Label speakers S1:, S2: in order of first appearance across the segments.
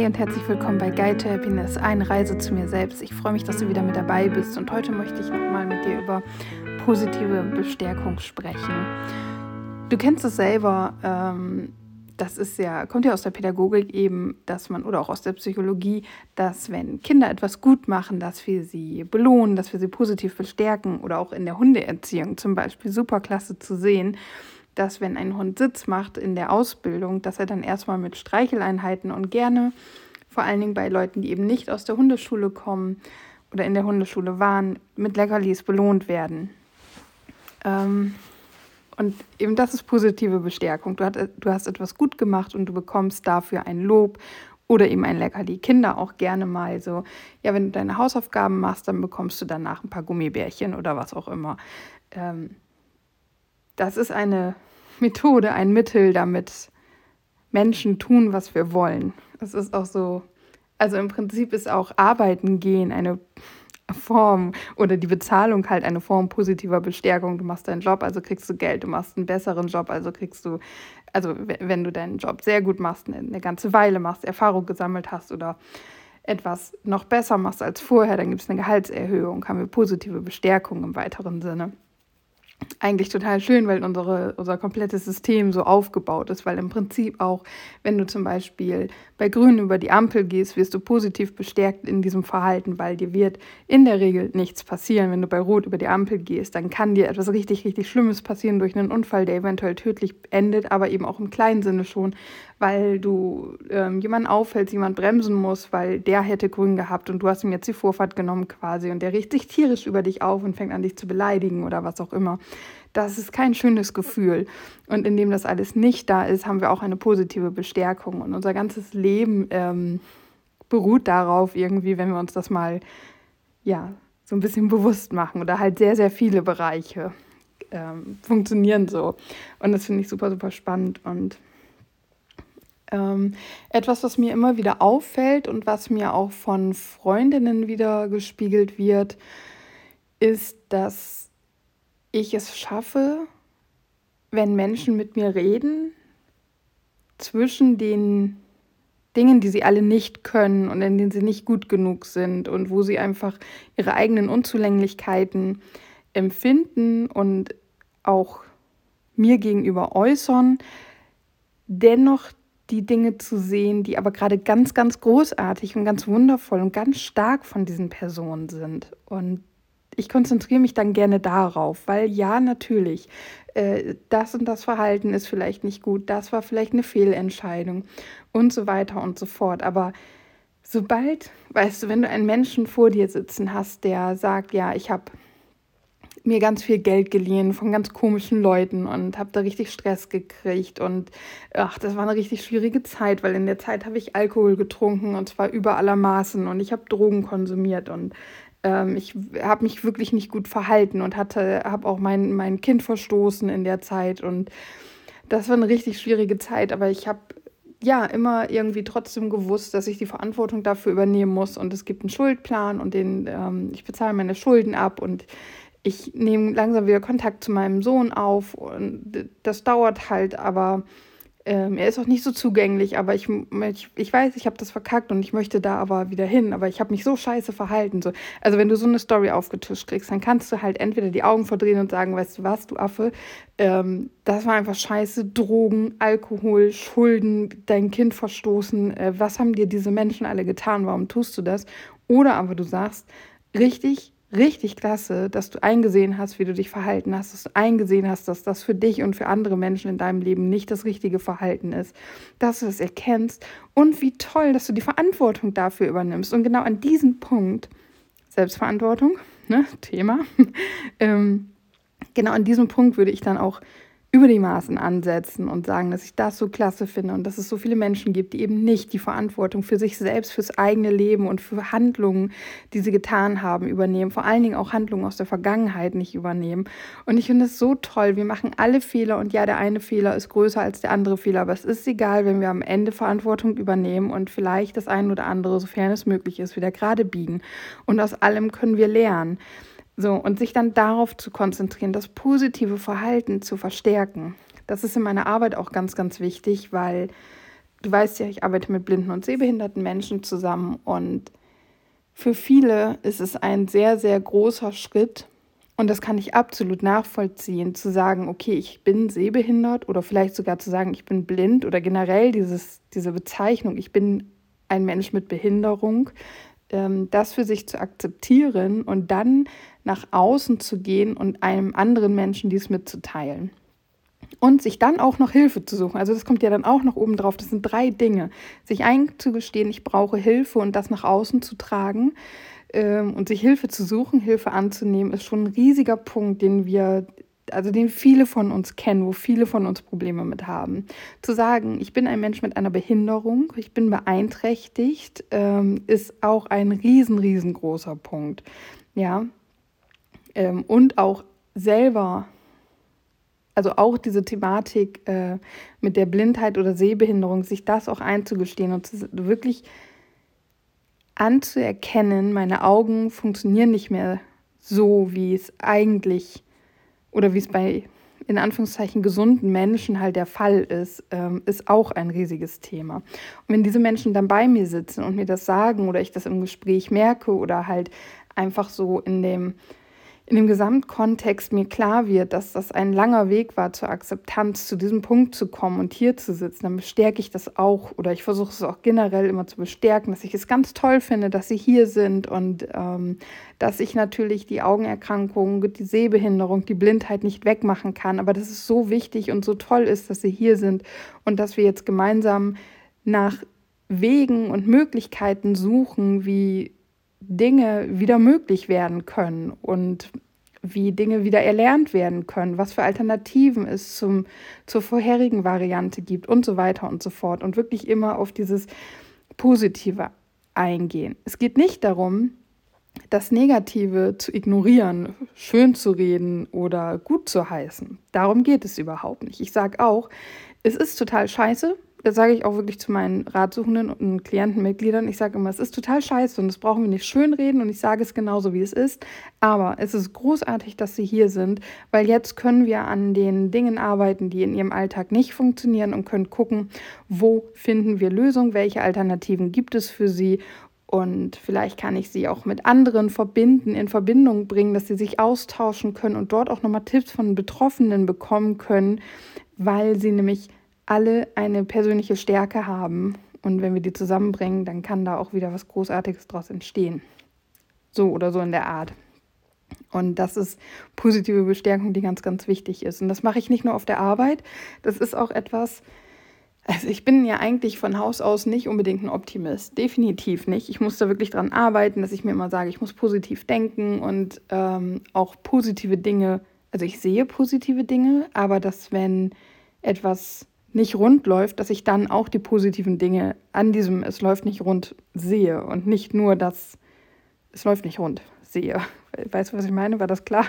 S1: Hi und herzlich willkommen bei Guide to Happiness, eine Reise zu mir selbst. Ich freue mich, dass du wieder mit dabei bist und heute möchte ich nochmal mit dir über positive Bestärkung sprechen. Du kennst es selber, ähm, das ist ja, kommt ja aus der Pädagogik eben, dass man, oder auch aus der Psychologie, dass wenn Kinder etwas gut machen, dass wir sie belohnen, dass wir sie positiv bestärken oder auch in der Hundeerziehung zum Beispiel super klasse zu sehen dass wenn ein Hund Sitz macht in der Ausbildung, dass er dann erstmal mit Streicheleinheiten und gerne, vor allen Dingen bei Leuten, die eben nicht aus der Hundeschule kommen oder in der Hundeschule waren, mit Leckerlis belohnt werden. Ähm, und eben das ist positive Bestärkung. Du, hat, du hast etwas gut gemacht und du bekommst dafür ein Lob oder eben ein Leckerli. Kinder auch gerne mal so, ja, wenn du deine Hausaufgaben machst, dann bekommst du danach ein paar Gummibärchen oder was auch immer. Ähm, das ist eine Methode, ein Mittel, damit Menschen tun, was wir wollen. Es ist auch so, also im Prinzip ist auch Arbeiten gehen eine Form oder die Bezahlung halt eine Form positiver Bestärkung. Du machst deinen Job, also kriegst du Geld. Du machst einen besseren Job, also kriegst du, also wenn du deinen Job sehr gut machst, eine ganze Weile machst, Erfahrung gesammelt hast oder etwas noch besser machst als vorher, dann gibt es eine Gehaltserhöhung, haben wir positive Bestärkung im weiteren Sinne eigentlich total schön, weil unsere, unser komplettes System so aufgebaut ist, weil im Prinzip auch, wenn du zum Beispiel bei Grün über die Ampel gehst, wirst du positiv bestärkt in diesem Verhalten, weil dir wird in der Regel nichts passieren. Wenn du bei Rot über die Ampel gehst, dann kann dir etwas richtig, richtig Schlimmes passieren durch einen Unfall, der eventuell tödlich endet, aber eben auch im kleinen Sinne schon, weil du ähm, jemanden auffällst, jemand bremsen muss, weil der hätte grün gehabt und du hast ihm jetzt die Vorfahrt genommen quasi und der riecht sich tierisch über dich auf und fängt an dich zu beleidigen oder was auch immer. Das ist kein schönes Gefühl. Und indem das alles nicht da ist, haben wir auch eine positive Bestärkung. Und unser ganzes Leben ähm, beruht darauf irgendwie, wenn wir uns das mal ja, so ein bisschen bewusst machen oder halt sehr, sehr viele Bereiche ähm, funktionieren so. Und das finde ich super, super spannend und ähm, etwas, was mir immer wieder auffällt und was mir auch von Freundinnen wieder gespiegelt wird, ist, dass ich es schaffe, wenn Menschen mit mir reden, zwischen den Dingen, die sie alle nicht können und in denen sie nicht gut genug sind und wo sie einfach ihre eigenen Unzulänglichkeiten empfinden und auch mir gegenüber äußern, dennoch die Dinge zu sehen, die aber gerade ganz, ganz großartig und ganz wundervoll und ganz stark von diesen Personen sind. Und ich konzentriere mich dann gerne darauf, weil ja, natürlich, äh, das und das Verhalten ist vielleicht nicht gut, das war vielleicht eine Fehlentscheidung und so weiter und so fort. Aber sobald, weißt du, wenn du einen Menschen vor dir sitzen hast, der sagt, ja, ich habe mir ganz viel Geld geliehen von ganz komischen Leuten und habe da richtig Stress gekriegt. Und ach, das war eine richtig schwierige Zeit, weil in der Zeit habe ich Alkohol getrunken und zwar über aller Maßen und ich habe Drogen konsumiert und ähm, ich habe mich wirklich nicht gut verhalten und hatte, habe auch mein, mein Kind verstoßen in der Zeit und das war eine richtig schwierige Zeit, aber ich habe ja immer irgendwie trotzdem gewusst, dass ich die Verantwortung dafür übernehmen muss und es gibt einen Schuldplan und den ähm, ich bezahle meine Schulden ab und ich nehme langsam wieder Kontakt zu meinem Sohn auf und das dauert halt, aber ähm, er ist auch nicht so zugänglich, aber ich, ich, ich weiß, ich habe das verkackt und ich möchte da aber wieder hin, aber ich habe mich so scheiße verhalten. So. Also wenn du so eine Story aufgetischt kriegst, dann kannst du halt entweder die Augen verdrehen und sagen, weißt du was, du Affe, ähm, das war einfach scheiße, Drogen, Alkohol, Schulden, dein Kind verstoßen, äh, was haben dir diese Menschen alle getan, warum tust du das? Oder aber du sagst, richtig, richtig klasse, dass du eingesehen hast, wie du dich verhalten hast, dass du eingesehen hast, dass das für dich und für andere Menschen in deinem Leben nicht das richtige Verhalten ist, dass du das erkennst und wie toll, dass du die Verantwortung dafür übernimmst. Und genau an diesem Punkt, Selbstverantwortung, ne, Thema, ähm, genau an diesem Punkt würde ich dann auch über die Maßen ansetzen und sagen, dass ich das so klasse finde und dass es so viele Menschen gibt, die eben nicht die Verantwortung für sich selbst, fürs eigene Leben und für Handlungen, die sie getan haben, übernehmen. Vor allen Dingen auch Handlungen aus der Vergangenheit nicht übernehmen. Und ich finde es so toll. Wir machen alle Fehler und ja, der eine Fehler ist größer als der andere Fehler, aber es ist egal, wenn wir am Ende Verantwortung übernehmen und vielleicht das eine oder andere, sofern es möglich ist, wieder gerade biegen. Und aus allem können wir lernen. So, und sich dann darauf zu konzentrieren, das positive Verhalten zu verstärken. Das ist in meiner Arbeit auch ganz, ganz wichtig, weil du weißt ja, ich arbeite mit blinden und sehbehinderten Menschen zusammen und für viele ist es ein sehr, sehr großer Schritt und das kann ich absolut nachvollziehen, zu sagen, okay, ich bin sehbehindert oder vielleicht sogar zu sagen, ich bin blind oder generell dieses, diese Bezeichnung, ich bin ein Mensch mit Behinderung, ähm, das für sich zu akzeptieren und dann nach außen zu gehen und einem anderen Menschen dies mitzuteilen und sich dann auch noch Hilfe zu suchen. Also das kommt ja dann auch noch oben drauf. Das sind drei Dinge. Sich einzugestehen, ich brauche Hilfe und das nach außen zu tragen ähm, und sich Hilfe zu suchen, Hilfe anzunehmen, ist schon ein riesiger Punkt, den wir, also den viele von uns kennen, wo viele von uns Probleme mit haben. Zu sagen, ich bin ein Mensch mit einer Behinderung, ich bin beeinträchtigt, ähm, ist auch ein riesen, riesengroßer Punkt. Ja. Ähm, und auch selber also auch diese Thematik äh, mit der Blindheit oder Sehbehinderung, sich das auch einzugestehen und zu, wirklich anzuerkennen, meine Augen funktionieren nicht mehr so, wie es eigentlich oder wie es bei in Anführungszeichen gesunden Menschen halt der Fall ist, ähm, ist auch ein riesiges Thema. Und wenn diese Menschen dann bei mir sitzen und mir das sagen oder ich das im Gespräch merke oder halt einfach so in dem in dem Gesamtkontext mir klar wird, dass das ein langer Weg war zur Akzeptanz, zu diesem Punkt zu kommen und hier zu sitzen, dann bestärke ich das auch. Oder ich versuche es auch generell immer zu bestärken, dass ich es ganz toll finde, dass sie hier sind und ähm, dass ich natürlich die Augenerkrankung, die Sehbehinderung, die Blindheit nicht wegmachen kann, aber dass es so wichtig und so toll ist, dass sie hier sind und dass wir jetzt gemeinsam nach Wegen und Möglichkeiten suchen, wie Dinge wieder möglich werden können und wie Dinge wieder erlernt werden können, was für Alternativen es zum, zur vorherigen Variante gibt und so weiter und so fort. Und wirklich immer auf dieses Positive eingehen. Es geht nicht darum, das Negative zu ignorieren, schön zu reden oder gut zu heißen. Darum geht es überhaupt nicht. Ich sage auch, es ist total scheiße, das sage ich auch wirklich zu meinen Ratsuchenden und Klientenmitgliedern. Ich sage immer, es ist total scheiße und das brauchen wir nicht schönreden und ich sage es genauso, wie es ist. Aber es ist großartig, dass sie hier sind, weil jetzt können wir an den Dingen arbeiten, die in ihrem Alltag nicht funktionieren und können gucken, wo finden wir Lösungen, welche Alternativen gibt es für sie und vielleicht kann ich sie auch mit anderen verbinden, in Verbindung bringen, dass sie sich austauschen können und dort auch nochmal Tipps von Betroffenen bekommen können, weil sie nämlich alle eine persönliche Stärke haben. Und wenn wir die zusammenbringen, dann kann da auch wieder was Großartiges draus entstehen. So oder so in der Art. Und das ist positive Bestärkung, die ganz, ganz wichtig ist. Und das mache ich nicht nur auf der Arbeit. Das ist auch etwas, also ich bin ja eigentlich von Haus aus nicht unbedingt ein Optimist. Definitiv nicht. Ich muss da wirklich dran arbeiten, dass ich mir immer sage, ich muss positiv denken und ähm, auch positive Dinge, also ich sehe positive Dinge, aber dass wenn etwas nicht rund läuft, dass ich dann auch die positiven Dinge an diesem Es läuft nicht rund sehe und nicht nur das Es läuft nicht rund sehe. Weißt du, was ich meine? War das klar?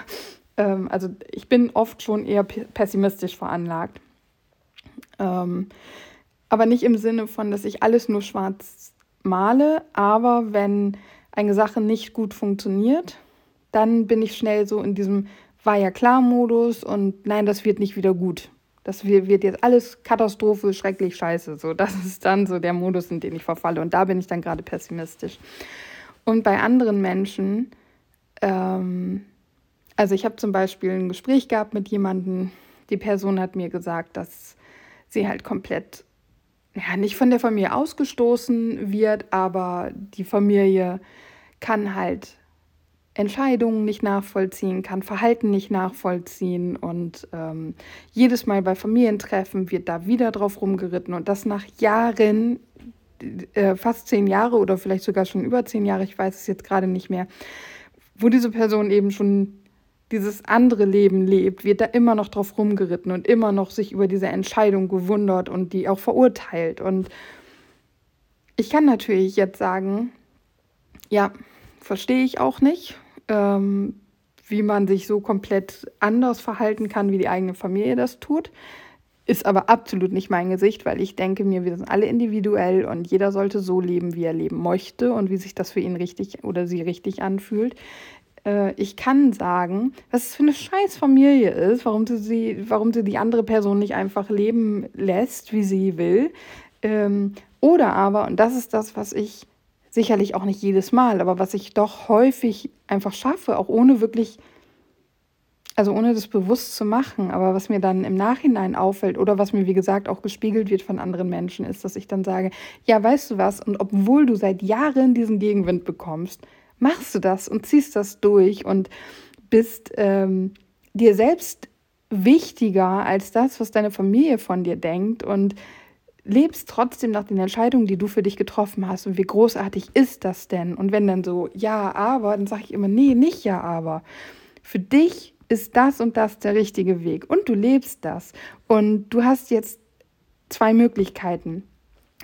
S1: Ähm, also ich bin oft schon eher pessimistisch veranlagt. Ähm, aber nicht im Sinne von, dass ich alles nur schwarz male, aber wenn eine Sache nicht gut funktioniert, dann bin ich schnell so in diesem war ja klar Modus und nein, das wird nicht wieder gut. Das wird jetzt alles Katastrophe, schrecklich, scheiße. So, das ist dann so der Modus, in den ich verfalle. Und da bin ich dann gerade pessimistisch. Und bei anderen Menschen, ähm, also ich habe zum Beispiel ein Gespräch gehabt mit jemandem, die Person hat mir gesagt, dass sie halt komplett, ja, nicht von der Familie ausgestoßen wird, aber die Familie kann halt Entscheidungen nicht nachvollziehen, kann Verhalten nicht nachvollziehen und ähm, jedes Mal bei Familientreffen wird da wieder drauf rumgeritten und das nach Jahren, äh, fast zehn Jahre oder vielleicht sogar schon über zehn Jahre, ich weiß es jetzt gerade nicht mehr, wo diese Person eben schon dieses andere Leben lebt, wird da immer noch drauf rumgeritten und immer noch sich über diese Entscheidung gewundert und die auch verurteilt. Und ich kann natürlich jetzt sagen, ja, verstehe ich auch nicht, ähm, wie man sich so komplett anders verhalten kann, wie die eigene Familie das tut. Ist aber absolut nicht mein Gesicht, weil ich denke mir, wir sind alle individuell und jeder sollte so leben, wie er leben möchte und wie sich das für ihn richtig oder sie richtig anfühlt. Äh, ich kann sagen, was es für eine scheiß Familie ist, warum sie, sie, warum sie die andere Person nicht einfach leben lässt, wie sie will. Ähm, oder aber, und das ist das, was ich sicherlich auch nicht jedes Mal, aber was ich doch häufig einfach schaffe, auch ohne wirklich, also ohne das bewusst zu machen, aber was mir dann im Nachhinein auffällt oder was mir, wie gesagt, auch gespiegelt wird von anderen Menschen, ist, dass ich dann sage, ja, weißt du was, und obwohl du seit Jahren diesen Gegenwind bekommst, machst du das und ziehst das durch und bist ähm, dir selbst wichtiger als das, was deine Familie von dir denkt. Und lebst trotzdem nach den Entscheidungen, die du für dich getroffen hast. Und wie großartig ist das denn? Und wenn dann so, ja, aber, dann sage ich immer, nee, nicht ja, aber. Für dich ist das und das der richtige Weg. Und du lebst das. Und du hast jetzt zwei Möglichkeiten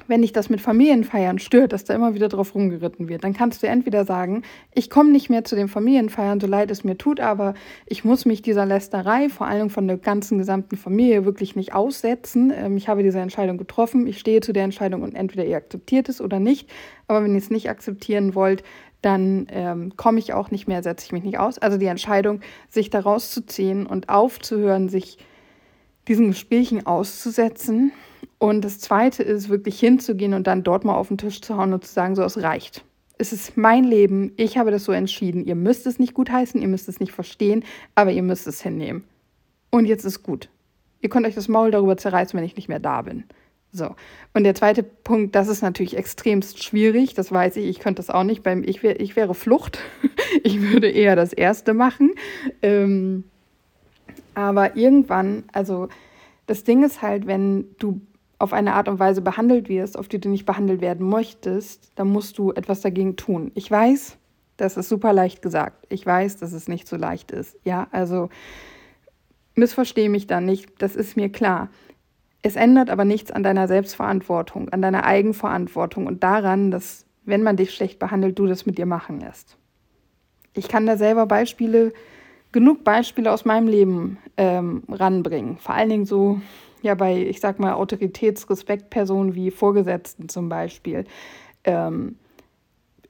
S1: wenn dich das mit Familienfeiern stört, dass da immer wieder drauf rumgeritten wird, dann kannst du entweder sagen, ich komme nicht mehr zu den Familienfeiern, so leid es mir tut, aber ich muss mich dieser Lästerei, vor allem von der ganzen gesamten Familie, wirklich nicht aussetzen. Ähm, ich habe diese Entscheidung getroffen, ich stehe zu der Entscheidung und entweder ihr akzeptiert es oder nicht. Aber wenn ihr es nicht akzeptieren wollt, dann ähm, komme ich auch nicht mehr, setze ich mich nicht aus. Also die Entscheidung, sich da rauszuziehen und aufzuhören, sich diesen Gesprächen auszusetzen, und das Zweite ist wirklich hinzugehen und dann dort mal auf den Tisch zu hauen und zu sagen, so, es reicht. Es ist mein Leben, ich habe das so entschieden. Ihr müsst es nicht gutheißen, ihr müsst es nicht verstehen, aber ihr müsst es hinnehmen. Und jetzt ist gut. Ihr könnt euch das Maul darüber zerreißen, wenn ich nicht mehr da bin. So. Und der zweite Punkt, das ist natürlich extremst schwierig, das weiß ich, ich könnte das auch nicht. Beim, ich, wär, ich wäre Flucht. ich würde eher das erste machen. Ähm, aber irgendwann, also das Ding ist halt, wenn du auf eine Art und Weise behandelt wirst, auf die du nicht behandelt werden möchtest, dann musst du etwas dagegen tun. Ich weiß, das ist super leicht gesagt. Ich weiß, dass es nicht so leicht ist. Ja, also missverstehe mich da nicht, das ist mir klar. Es ändert aber nichts an deiner Selbstverantwortung, an deiner Eigenverantwortung und daran, dass, wenn man dich schlecht behandelt, du das mit dir machen lässt. Ich kann da selber Beispiele, genug Beispiele aus meinem Leben ähm, ranbringen. Vor allen Dingen so ja bei, ich sag mal, Autoritätsrespektpersonen wie Vorgesetzten zum Beispiel, ähm,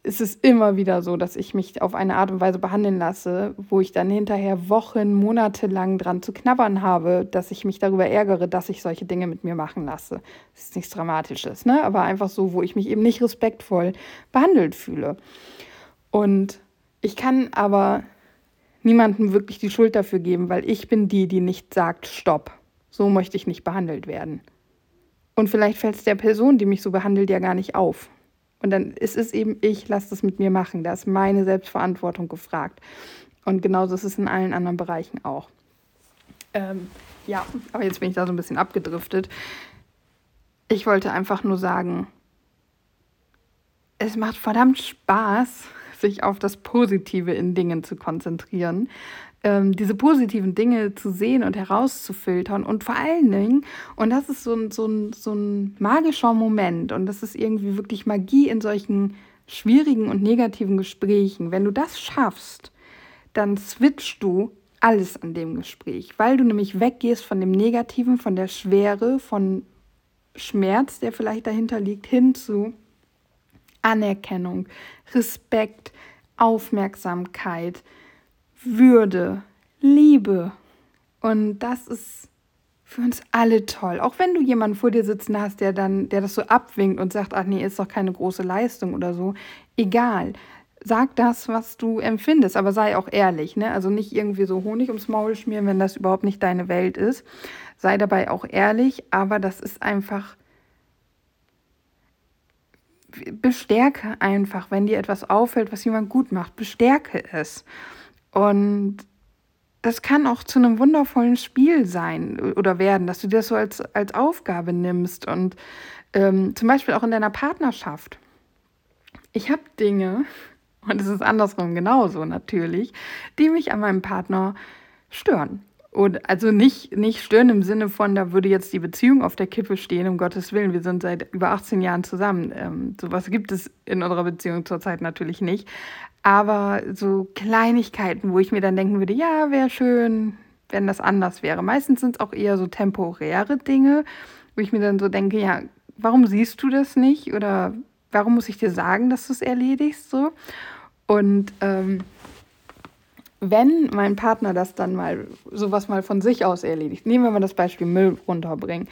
S1: ist es immer wieder so, dass ich mich auf eine Art und Weise behandeln lasse, wo ich dann hinterher Wochen, Monate lang dran zu knabbern habe, dass ich mich darüber ärgere, dass ich solche Dinge mit mir machen lasse. Das ist nichts Dramatisches, ne? aber einfach so, wo ich mich eben nicht respektvoll behandelt fühle. Und ich kann aber niemandem wirklich die Schuld dafür geben, weil ich bin die, die nicht sagt, stopp. So möchte ich nicht behandelt werden. Und vielleicht fällt es der Person, die mich so behandelt, ja gar nicht auf. Und dann ist es eben ich, lass das mit mir machen. Da ist meine Selbstverantwortung gefragt. Und genauso ist es in allen anderen Bereichen auch. Ähm, ja, aber jetzt bin ich da so ein bisschen abgedriftet. Ich wollte einfach nur sagen, es macht verdammt Spaß, sich auf das Positive in Dingen zu konzentrieren. Ähm, diese positiven Dinge zu sehen und herauszufiltern und vor allen Dingen, und das ist so ein, so, ein, so ein magischer Moment und das ist irgendwie wirklich Magie in solchen schwierigen und negativen Gesprächen, wenn du das schaffst, dann switchst du alles an dem Gespräch, weil du nämlich weggehst von dem Negativen, von der Schwere, von Schmerz, der vielleicht dahinter liegt, hin zu Anerkennung, Respekt, Aufmerksamkeit, würde, Liebe. Und das ist für uns alle toll. Auch wenn du jemanden vor dir sitzen hast, der dann, der das so abwinkt und sagt, ach nee, ist doch keine große Leistung oder so. Egal. Sag das, was du empfindest, aber sei auch ehrlich, ne? Also nicht irgendwie so Honig ums Maul schmieren, wenn das überhaupt nicht deine Welt ist. Sei dabei auch ehrlich, aber das ist einfach bestärke einfach, wenn dir etwas auffällt, was jemand gut macht, bestärke es. Und das kann auch zu einem wundervollen Spiel sein oder werden, dass du das so als, als Aufgabe nimmst und ähm, zum Beispiel auch in deiner Partnerschaft. Ich habe Dinge, und es ist andersrum genauso natürlich, die mich an meinem Partner stören. Und also nicht, nicht stören im Sinne von, da würde jetzt die Beziehung auf der Kippe stehen, um Gottes Willen. Wir sind seit über 18 Jahren zusammen. Ähm, sowas gibt es in unserer Beziehung zurzeit natürlich nicht. Aber so Kleinigkeiten, wo ich mir dann denken würde, ja, wäre schön, wenn das anders wäre. Meistens sind es auch eher so temporäre Dinge, wo ich mir dann so denke, ja, warum siehst du das nicht? Oder warum muss ich dir sagen, dass du es erledigst? So. Und ähm, wenn mein Partner das dann mal sowas mal von sich aus erledigt, nehmen wir mal das Beispiel Müll runterbringen.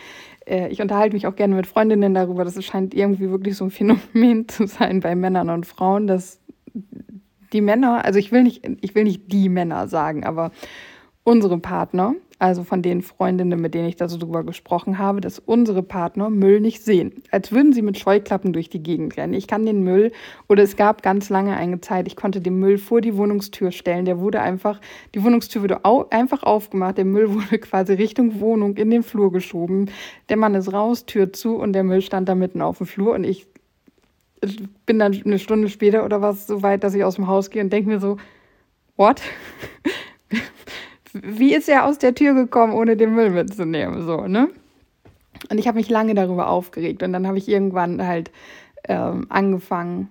S1: Äh, ich unterhalte mich auch gerne mit Freundinnen darüber, dass es scheint irgendwie wirklich so ein Phänomen zu sein bei Männern und Frauen, dass die Männer, also ich will nicht, ich will nicht die Männer sagen, aber unsere Partner also von den Freundinnen, mit denen ich da so drüber gesprochen habe, dass unsere Partner Müll nicht sehen. Als würden sie mit Scheuklappen durch die Gegend rennen. Ich kann den Müll, oder es gab ganz lange eine Zeit, ich konnte den Müll vor die Wohnungstür stellen. Der wurde einfach, die Wohnungstür wurde au einfach aufgemacht, der Müll wurde quasi Richtung Wohnung in den Flur geschoben. Der Mann ist raus, Tür zu und der Müll stand da mitten auf dem Flur und ich bin dann eine Stunde später oder was so weit, dass ich aus dem Haus gehe und denke mir so, what? wie ist er aus der Tür gekommen, ohne den Müll mitzunehmen? So, ne? Und ich habe mich lange darüber aufgeregt. Und dann habe ich irgendwann halt ähm, angefangen,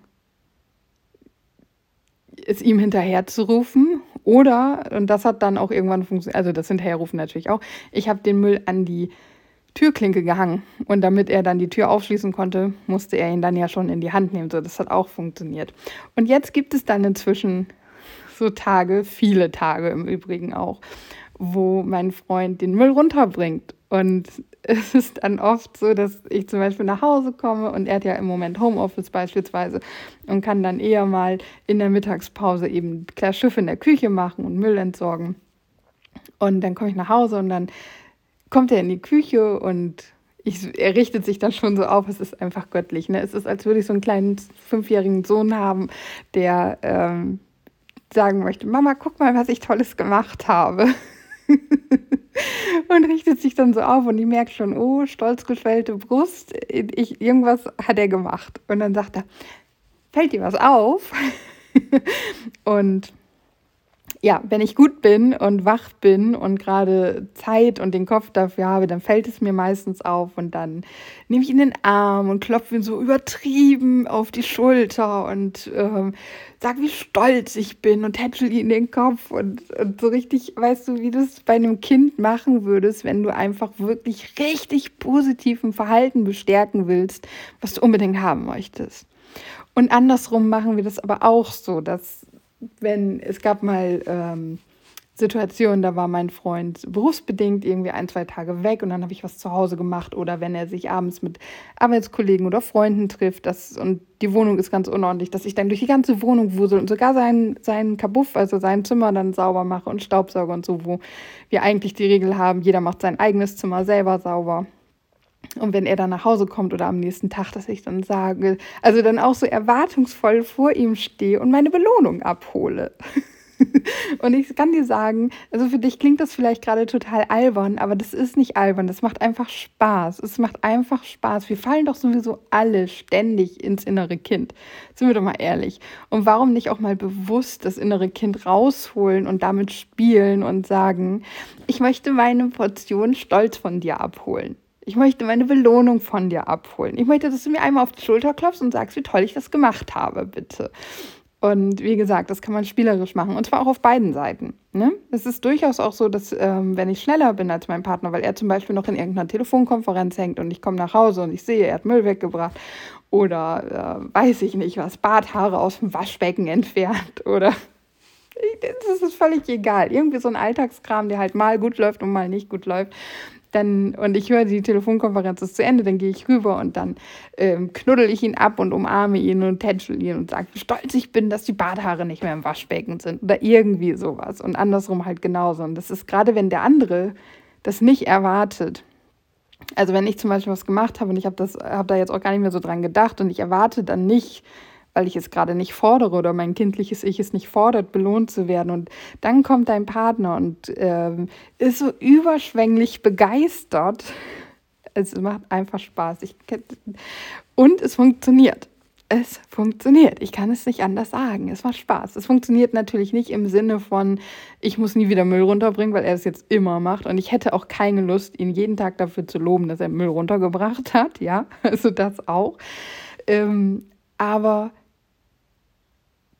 S1: es ihm hinterher zu rufen. Oder, und das hat dann auch irgendwann funktioniert, also das Hinterherrufen natürlich auch, ich habe den Müll an die Türklinke gehangen. Und damit er dann die Tür aufschließen konnte, musste er ihn dann ja schon in die Hand nehmen. So, das hat auch funktioniert. Und jetzt gibt es dann inzwischen so Tage, viele Tage im Übrigen auch, wo mein Freund den Müll runterbringt. Und es ist dann oft so, dass ich zum Beispiel nach Hause komme und er hat ja im Moment Homeoffice beispielsweise und kann dann eher mal in der Mittagspause eben klar Schiff in der Küche machen und Müll entsorgen. Und dann komme ich nach Hause und dann kommt er in die Küche und ich, er richtet sich dann schon so auf, es ist einfach göttlich. Ne? Es ist, als würde ich so einen kleinen fünfjährigen Sohn haben, der ähm, sagen möchte, Mama, guck mal, was ich Tolles gemacht habe. und richtet sich dann so auf und ich merke schon, oh, stolz geschwellte Brust, ich, irgendwas hat er gemacht. Und dann sagt er, fällt dir was auf? und ja, wenn ich gut bin und wach bin und gerade Zeit und den Kopf dafür habe, dann fällt es mir meistens auf und dann nehme ich ihn in den Arm und klopfe ihn so übertrieben auf die Schulter und ähm, sag, wie stolz ich bin und tätschel ihn in den Kopf und, und so richtig, weißt du, wie du es bei einem Kind machen würdest, wenn du einfach wirklich richtig positiv im Verhalten bestärken willst, was du unbedingt haben möchtest. Und andersrum machen wir das aber auch so, dass wenn es gab mal ähm, Situationen, da war mein Freund berufsbedingt irgendwie ein, zwei Tage weg und dann habe ich was zu Hause gemacht oder wenn er sich abends mit Arbeitskollegen oder Freunden trifft das, und die Wohnung ist ganz unordentlich, dass ich dann durch die ganze Wohnung wusel und sogar seinen, seinen Kabuff, also sein Zimmer dann sauber mache und Staubsauger und so, wo wir eigentlich die Regel haben, jeder macht sein eigenes Zimmer selber sauber. Und wenn er dann nach Hause kommt oder am nächsten Tag, dass ich dann sage, also dann auch so erwartungsvoll vor ihm stehe und meine Belohnung abhole. und ich kann dir sagen, also für dich klingt das vielleicht gerade total albern, aber das ist nicht albern, das macht einfach Spaß. Es macht einfach Spaß. Wir fallen doch sowieso alle ständig ins innere Kind. Sind wir doch mal ehrlich. Und warum nicht auch mal bewusst das innere Kind rausholen und damit spielen und sagen, ich möchte meine Portion Stolz von dir abholen. Ich möchte meine Belohnung von dir abholen. Ich möchte, dass du mir einmal auf die Schulter klopfst und sagst, wie toll ich das gemacht habe, bitte. Und wie gesagt, das kann man spielerisch machen. Und zwar auch auf beiden Seiten. Ne? Es ist durchaus auch so, dass ähm, wenn ich schneller bin als mein Partner, weil er zum Beispiel noch in irgendeiner Telefonkonferenz hängt und ich komme nach Hause und ich sehe, er hat Müll weggebracht oder äh, weiß ich nicht was, Barthaare aus dem Waschbecken entfernt oder das ist völlig egal. Irgendwie so ein Alltagskram, der halt mal gut läuft und mal nicht gut läuft dann, und ich höre, die Telefonkonferenz ist zu Ende, dann gehe ich rüber und dann ähm, knuddel ich ihn ab und umarme ihn und tätschel ihn und sage, wie stolz ich bin, dass die Badhaare nicht mehr im Waschbecken sind oder irgendwie sowas. Und andersrum halt genauso. Und das ist gerade, wenn der andere das nicht erwartet. Also wenn ich zum Beispiel was gemacht habe und ich habe hab da jetzt auch gar nicht mehr so dran gedacht und ich erwarte dann nicht, weil ich es gerade nicht fordere oder mein kindliches Ich es nicht fordert, belohnt zu werden. Und dann kommt dein Partner und äh, ist so überschwänglich begeistert. Es macht einfach Spaß. Ich, und es funktioniert. Es funktioniert. Ich kann es nicht anders sagen. Es macht Spaß. Es funktioniert natürlich nicht im Sinne von, ich muss nie wieder Müll runterbringen, weil er es jetzt immer macht. Und ich hätte auch keine Lust, ihn jeden Tag dafür zu loben, dass er Müll runtergebracht hat. Ja, also das auch. Ähm, aber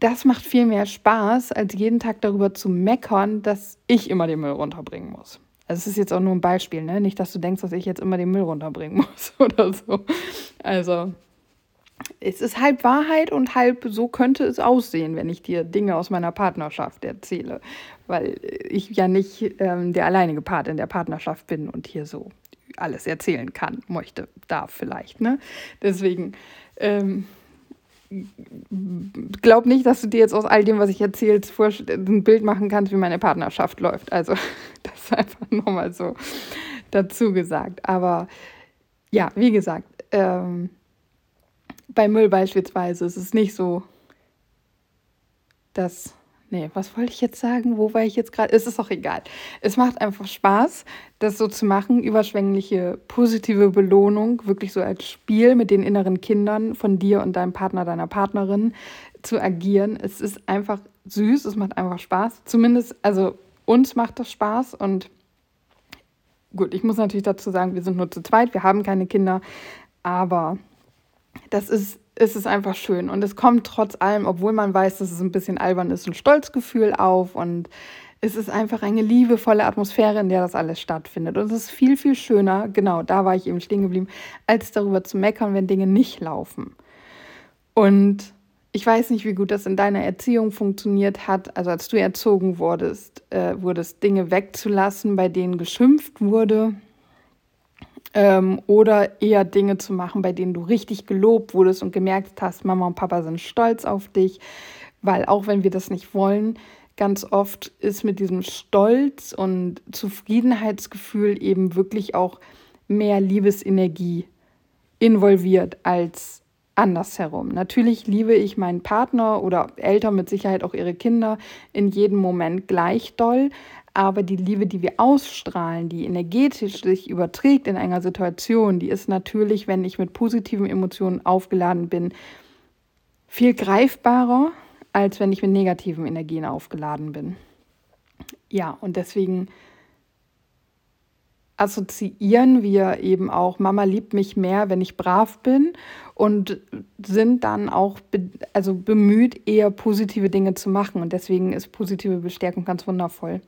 S1: das macht viel mehr Spaß, als jeden Tag darüber zu meckern, dass ich immer den Müll runterbringen muss. Also es ist jetzt auch nur ein Beispiel, ne? Nicht, dass du denkst, dass ich jetzt immer den Müll runterbringen muss oder so. Also, es ist halb Wahrheit und halb so könnte es aussehen, wenn ich dir Dinge aus meiner Partnerschaft erzähle, weil ich ja nicht ähm, der alleinige Part in der Partnerschaft bin und hier so alles erzählen kann, möchte, darf vielleicht. Ne? Deswegen ähm, glaub nicht, dass du dir jetzt aus all dem, was ich erzähle, ein Bild machen kannst, wie meine Partnerschaft läuft. Also das ist einfach nochmal so dazu gesagt. Aber ja, wie gesagt, ähm, bei Müll beispielsweise ist es nicht so, dass Nee, was wollte ich jetzt sagen? Wo war ich jetzt gerade? Es ist auch egal. Es macht einfach Spaß, das so zu machen, überschwängliche positive Belohnung, wirklich so als Spiel mit den inneren Kindern von dir und deinem Partner, deiner Partnerin zu agieren. Es ist einfach süß, es macht einfach Spaß. Zumindest, also uns macht das Spaß und gut, ich muss natürlich dazu sagen, wir sind nur zu zweit, wir haben keine Kinder, aber das ist ist es einfach schön. Und es kommt trotz allem, obwohl man weiß, dass es ein bisschen albern ist, ein Stolzgefühl auf. Und es ist einfach eine liebevolle Atmosphäre, in der das alles stattfindet. Und es ist viel, viel schöner, genau, da war ich eben stehen geblieben, als darüber zu meckern, wenn Dinge nicht laufen. Und ich weiß nicht, wie gut das in deiner Erziehung funktioniert hat, also als du erzogen wurdest, äh, wurdest, Dinge wegzulassen, bei denen geschimpft wurde ähm, oder eher Dinge zu machen, bei denen du richtig gelobt wurdest und gemerkt hast, Mama und Papa sind stolz auf dich, weil auch wenn wir das nicht wollen, ganz oft ist mit diesem Stolz und Zufriedenheitsgefühl eben wirklich auch mehr Liebesenergie involviert als andersherum. Natürlich liebe ich meinen Partner oder Eltern mit Sicherheit auch ihre Kinder in jedem Moment gleich doll, aber die Liebe, die wir ausstrahlen, die energetisch sich überträgt in einer Situation, die ist natürlich, wenn ich mit positiven Emotionen aufgeladen bin, viel greifbarer, als wenn ich mit negativen Energien aufgeladen bin. Ja, und deswegen assoziieren wir eben auch, Mama liebt mich mehr, wenn ich brav bin und sind dann auch be also bemüht, eher positive Dinge zu machen. Und deswegen ist positive Bestärkung ganz wundervoll.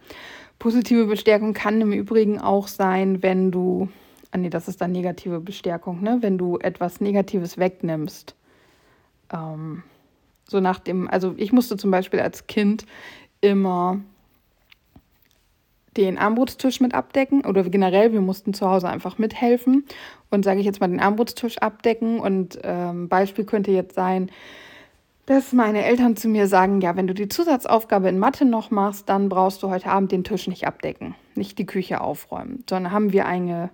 S1: Positive Bestärkung kann im Übrigen auch sein, wenn du, ah nee, das ist dann negative Bestärkung, ne? wenn du etwas Negatives wegnimmst. Ähm, so nach dem, also ich musste zum Beispiel als Kind immer den Armbrutstisch mit abdecken oder generell, wir mussten zu Hause einfach mithelfen und sage ich jetzt mal den Armbrutstisch abdecken und ähm, Beispiel könnte jetzt sein, dass meine Eltern zu mir sagen, ja, wenn du die Zusatzaufgabe in Mathe noch machst, dann brauchst du heute Abend den Tisch nicht abdecken, nicht die Küche aufräumen, sondern haben wir eine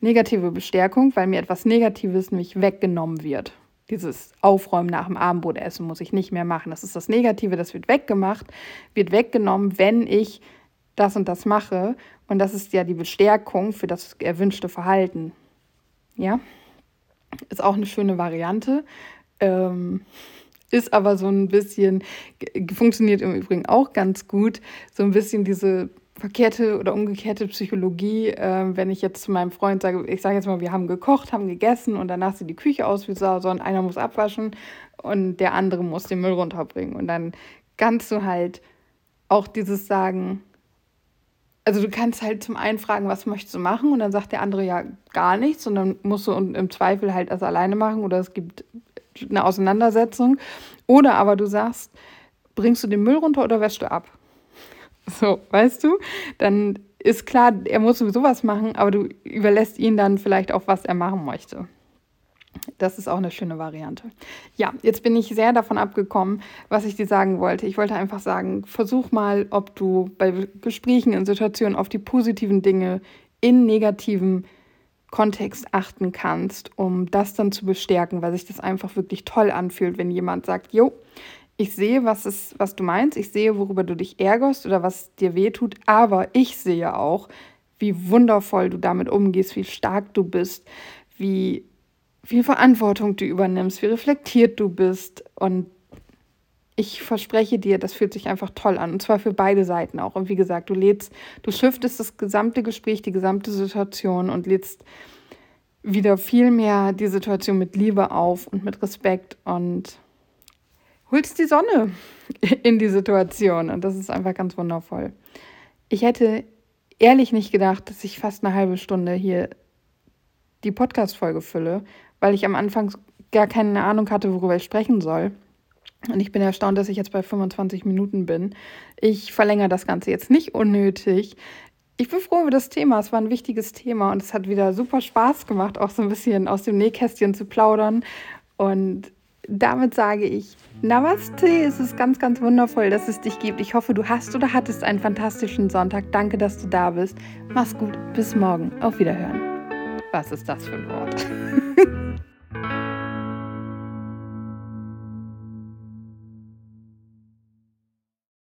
S1: negative Bestärkung, weil mir etwas Negatives nämlich weggenommen wird. Dieses Aufräumen nach dem Abendbrotessen muss ich nicht mehr machen. Das ist das Negative, das wird weggemacht, wird weggenommen, wenn ich das und das mache. Und das ist ja die Bestärkung für das erwünschte Verhalten. Ja, ist auch eine schöne Variante. Ähm, ist aber so ein bisschen, funktioniert im Übrigen auch ganz gut, so ein bisschen diese verkehrte oder umgekehrte Psychologie, äh, wenn ich jetzt zu meinem Freund sage, ich sage jetzt mal, wir haben gekocht, haben gegessen und danach sieht die Küche aus wie Sau, sondern einer muss abwaschen und der andere muss den Müll runterbringen. Und dann kannst du halt auch dieses sagen, also du kannst halt zum einen fragen, was möchtest du machen und dann sagt der andere ja gar nichts und dann musst du im Zweifel halt das alleine machen oder es gibt eine Auseinandersetzung. Oder aber du sagst, bringst du den Müll runter oder wäschst du ab? So, weißt du? Dann ist klar, er muss sowieso was machen, aber du überlässt ihn dann vielleicht auch, was er machen möchte. Das ist auch eine schöne Variante. Ja, jetzt bin ich sehr davon abgekommen, was ich dir sagen wollte. Ich wollte einfach sagen, versuch mal, ob du bei Gesprächen in Situationen auf die positiven Dinge in negativen Kontext achten kannst, um das dann zu bestärken, weil sich das einfach wirklich toll anfühlt, wenn jemand sagt, jo, ich sehe, was, ist, was du meinst, ich sehe, worüber du dich ärgerst oder was dir wehtut, aber ich sehe auch, wie wundervoll du damit umgehst, wie stark du bist, wie viel Verantwortung du übernimmst, wie reflektiert du bist und ich verspreche dir, das fühlt sich einfach toll an. Und zwar für beide Seiten auch. Und wie gesagt, du lädst, du shiftest das gesamte Gespräch, die gesamte Situation und lädst wieder viel mehr die Situation mit Liebe auf und mit Respekt und holst die Sonne in die Situation. Und das ist einfach ganz wundervoll. Ich hätte ehrlich nicht gedacht, dass ich fast eine halbe Stunde hier die Podcast-Folge fülle, weil ich am Anfang gar keine Ahnung hatte, worüber ich sprechen soll. Und ich bin erstaunt, dass ich jetzt bei 25 Minuten bin. Ich verlängere das Ganze jetzt nicht unnötig. Ich bin froh über das Thema. Es war ein wichtiges Thema und es hat wieder super Spaß gemacht, auch so ein bisschen aus dem Nähkästchen zu plaudern. Und damit sage ich Namaste. Es ist ganz, ganz wundervoll, dass es dich gibt. Ich hoffe, du hast oder hattest einen fantastischen Sonntag. Danke, dass du da bist. Mach's gut. Bis morgen. Auf Wiederhören. Was ist das für ein Wort?